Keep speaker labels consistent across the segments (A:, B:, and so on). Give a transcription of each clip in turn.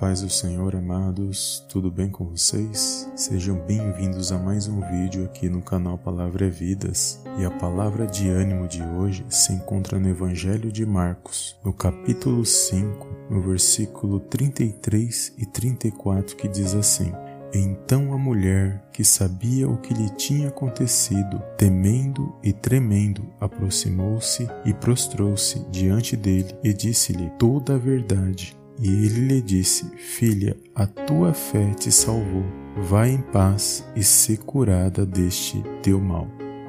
A: paz do Senhor, amados, tudo bem com vocês? Sejam bem-vindos a mais um vídeo aqui no canal Palavra é Vidas. E a palavra de ânimo de hoje se encontra no Evangelho de Marcos, no capítulo 5, no versículo 33 e 34, que diz assim: Então a mulher, que sabia o que lhe tinha acontecido, temendo e tremendo, aproximou-se e prostrou-se diante dele e disse-lhe toda a verdade. E ele lhe disse: Filha, a tua fé te salvou. Vai em paz e se curada deste teu mal.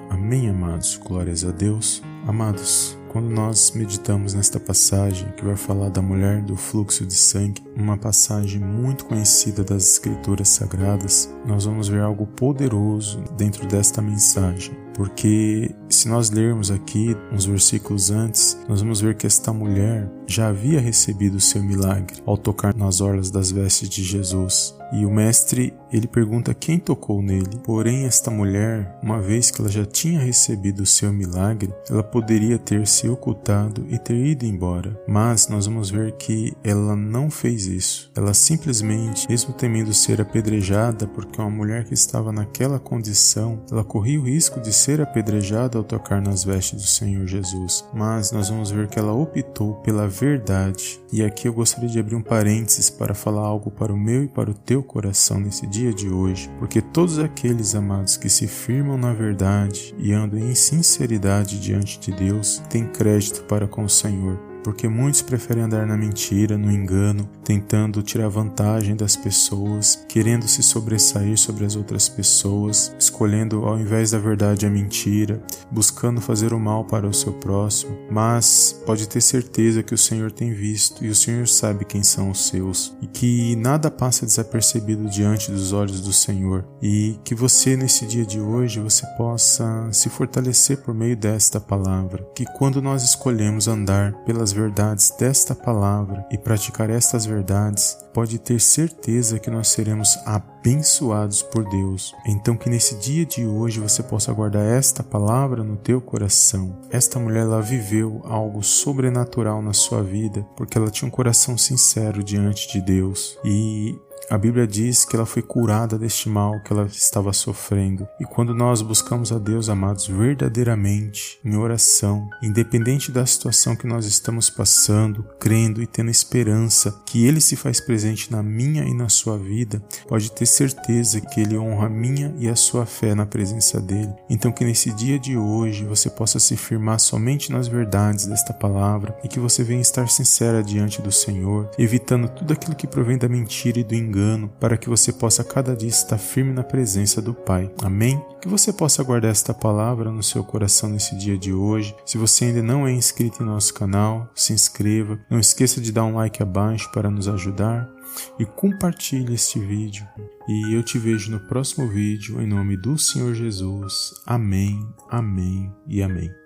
A: Amém, amados. Glórias a Deus. Amados, quando nós meditamos nesta passagem que vai falar da mulher do fluxo de sangue, uma passagem muito conhecida das Escrituras Sagradas, nós vamos ver algo poderoso dentro desta mensagem. Porque se nós lermos aqui uns versículos antes, nós vamos ver que esta mulher já havia recebido o seu milagre ao tocar nas orlas das vestes de Jesus. E o mestre, ele pergunta quem tocou nele. Porém, esta mulher, uma vez que ela já tinha recebido o seu milagre, ela poderia ter se ocultado e ter ido embora. Mas nós vamos ver que ela não fez isso. Ela simplesmente, mesmo temendo ser apedrejada, porque uma mulher que estava naquela condição, ela corria o risco de ser apedrejada ao tocar nas vestes do Senhor Jesus. Mas nós vamos ver que ela optou pela verdade. E aqui eu gostaria de abrir um parênteses para falar algo para o meu e para o teu coração nesse dia de hoje, porque todos aqueles amados que se firmam na verdade e andam em sinceridade diante de Deus têm crédito para com o Senhor porque muitos preferem andar na mentira, no engano, tentando tirar vantagem das pessoas, querendo se sobressair sobre as outras pessoas, escolhendo ao invés da verdade a mentira, buscando fazer o mal para o seu próximo. Mas pode ter certeza que o Senhor tem visto e o Senhor sabe quem são os seus e que nada passa desapercebido diante dos olhos do Senhor e que você nesse dia de hoje você possa se fortalecer por meio desta palavra, que quando nós escolhemos andar pelas as verdades desta palavra e praticar estas verdades, pode ter certeza que nós seremos abençoados por Deus. Então que nesse dia de hoje você possa guardar esta palavra no teu coração. Esta mulher ela viveu algo sobrenatural na sua vida, porque ela tinha um coração sincero diante de Deus. E a Bíblia diz que ela foi curada deste mal que ela estava sofrendo. E quando nós buscamos a Deus, amados, verdadeiramente, em oração, independente da situação que nós estamos passando, crendo e tendo esperança que Ele se faz presente na minha e na sua vida, pode ter certeza que Ele honra a minha e a sua fé na presença dEle. Então, que nesse dia de hoje você possa se firmar somente nas verdades desta palavra e que você venha estar sincera diante do Senhor, evitando tudo aquilo que provém da mentira e do engano engano, para que você possa cada dia estar firme na presença do Pai. Amém? Que você possa guardar esta palavra no seu coração nesse dia de hoje. Se você ainda não é inscrito em nosso canal, se inscreva. Não esqueça de dar um like abaixo para nos ajudar e compartilhe este vídeo. E eu te vejo no próximo vídeo em nome do Senhor Jesus. Amém, amém e amém.